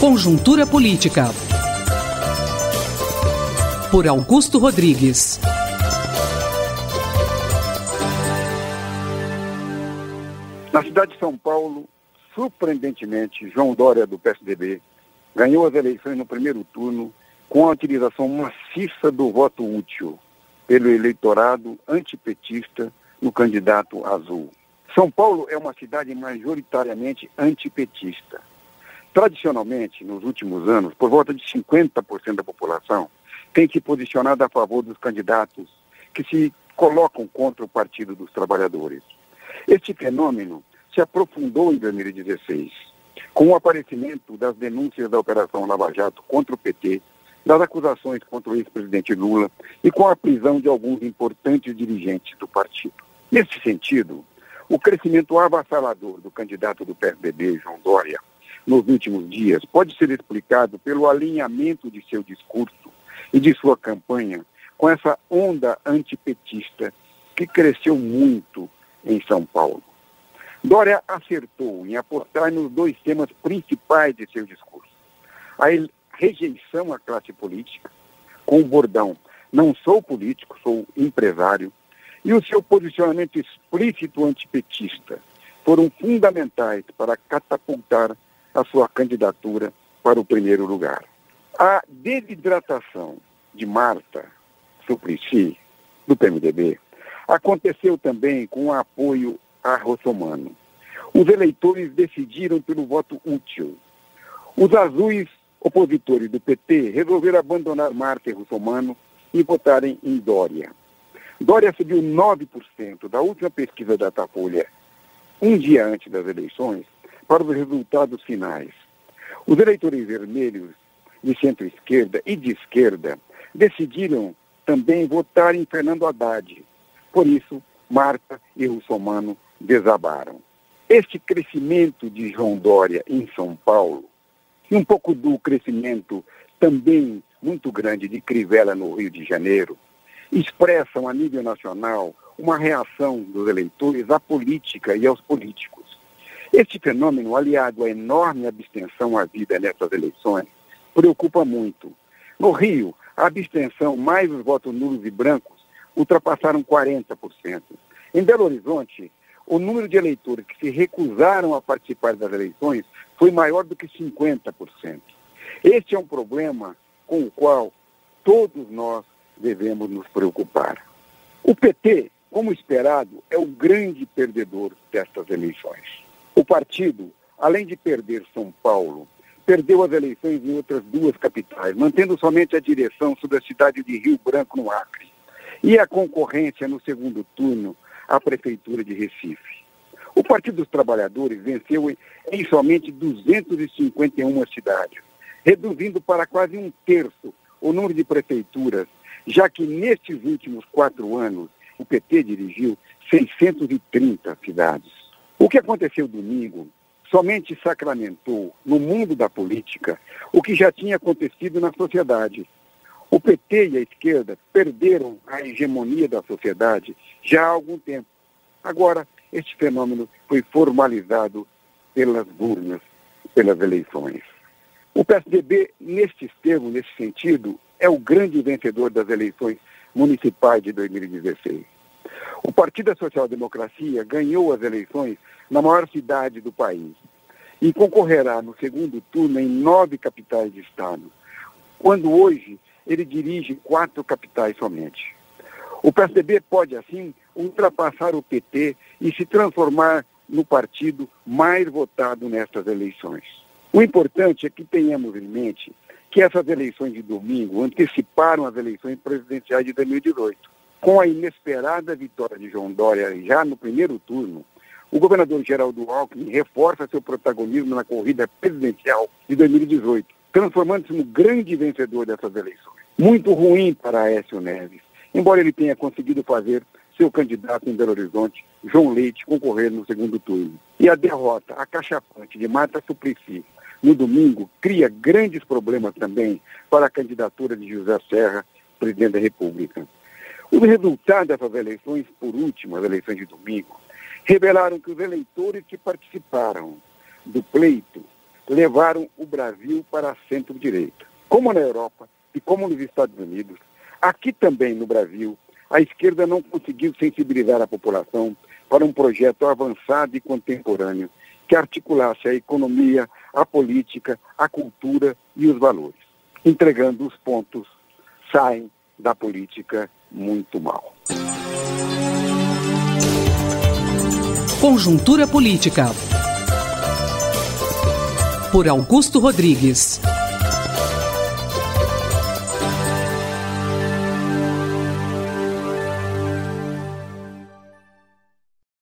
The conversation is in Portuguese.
Conjuntura Política. Por Augusto Rodrigues. Na cidade de São Paulo, surpreendentemente, João Dória, do PSDB, ganhou as eleições no primeiro turno com a utilização maciça do voto útil pelo eleitorado antipetista no candidato azul. São Paulo é uma cidade majoritariamente antipetista. Tradicionalmente, nos últimos anos, por volta de 50% da população tem se posicionado a favor dos candidatos que se colocam contra o Partido dos Trabalhadores. Este fenômeno se aprofundou em 2016, com o aparecimento das denúncias da Operação Lava Jato contra o PT, das acusações contra o ex-presidente Lula e com a prisão de alguns importantes dirigentes do partido. Nesse sentido, o crescimento avassalador do candidato do PSDB, João Dória, nos últimos dias pode ser explicado pelo alinhamento de seu discurso e de sua campanha com essa onda antipetista que cresceu muito em São Paulo. Dória acertou em apostar nos dois temas principais de seu discurso: a rejeição à classe política, com o bordão não sou político, sou empresário, e o seu posicionamento explícito antipetista foram fundamentais para catapultar a sua candidatura para o primeiro lugar. A desidratação de Marta Suplicy, do PMDB, aconteceu também com o apoio a Rossomano. Os eleitores decidiram pelo voto útil. Os azuis opositores do PT resolveram abandonar Marta e Russomano e votarem em Dória. Dória subiu 9% da última pesquisa da Datafolha, um dia antes das eleições, para os resultados finais. Os eleitores vermelhos de centro-esquerda e de esquerda decidiram também votar em Fernando Haddad. Por isso, Marta e Russomano desabaram. Este crescimento de João Dória em São Paulo e um pouco do crescimento também muito grande de Crivella no Rio de Janeiro, expressam a nível nacional uma reação dos eleitores à política e aos políticos. Este fenômeno, aliado à enorme abstenção à vida nessas eleições, preocupa muito. No Rio, a abstenção mais os votos nulos e brancos ultrapassaram 40%. Em Belo Horizonte, o número de eleitores que se recusaram a participar das eleições foi maior do que 50%. Este é um problema com o qual todos nós devemos nos preocupar. O PT, como esperado, é o grande perdedor destas eleições. O partido, além de perder São Paulo, perdeu as eleições em outras duas capitais, mantendo somente a direção sobre a cidade de Rio Branco, no Acre. E a concorrência no segundo turno à Prefeitura de Recife. O Partido dos Trabalhadores venceu em, somente 251 cidades, reduzindo para quase um terço o número de prefeituras, já que nestes últimos quatro anos o PT dirigiu 630 cidades. O que aconteceu domingo somente sacramentou no mundo da política o que já tinha acontecido na sociedade. O PT e a esquerda perderam a hegemonia da sociedade já há algum tempo. Agora, este fenômeno foi formalizado pelas urnas, pelas eleições. O PSDB, neste termos, nesse sentido, é o grande vencedor das eleições municipais de 2016. O Partido da Social Democracia ganhou as eleições na maior cidade do país e concorrerá no segundo turno em nove capitais de estado, quando hoje ele dirige quatro capitais somente. O PSDB pode, assim, ultrapassar o PT e se transformar no partido mais votado nestas eleições. O importante é que tenhamos em mente que essas eleições de domingo anteciparam as eleições presidenciais de 2018. Com a inesperada vitória de João Dória já no primeiro turno, o governador Geraldo Alckmin reforça seu protagonismo na corrida presidencial de 2018, transformando-se no grande vencedor dessas eleições. Muito ruim para Aécio Neves, embora ele tenha conseguido fazer seu candidato em Belo Horizonte, João Leite, concorrer no segundo turno. E a derrota acachapante de Marta Suplicy no domingo cria grandes problemas também para a candidatura de José Serra, presidente da República. Os resultados dessas eleições, por último, as eleições de domingo, revelaram que os eleitores que participaram do pleito levaram o Brasil para a centro-direita. Como na Europa e como nos Estados Unidos, aqui também no Brasil, a esquerda não conseguiu sensibilizar a população para um projeto avançado e contemporâneo que articulasse a economia, a política, a cultura e os valores. Entregando os pontos, saem da política muito mal. Conjuntura Política. Por Augusto Rodrigues.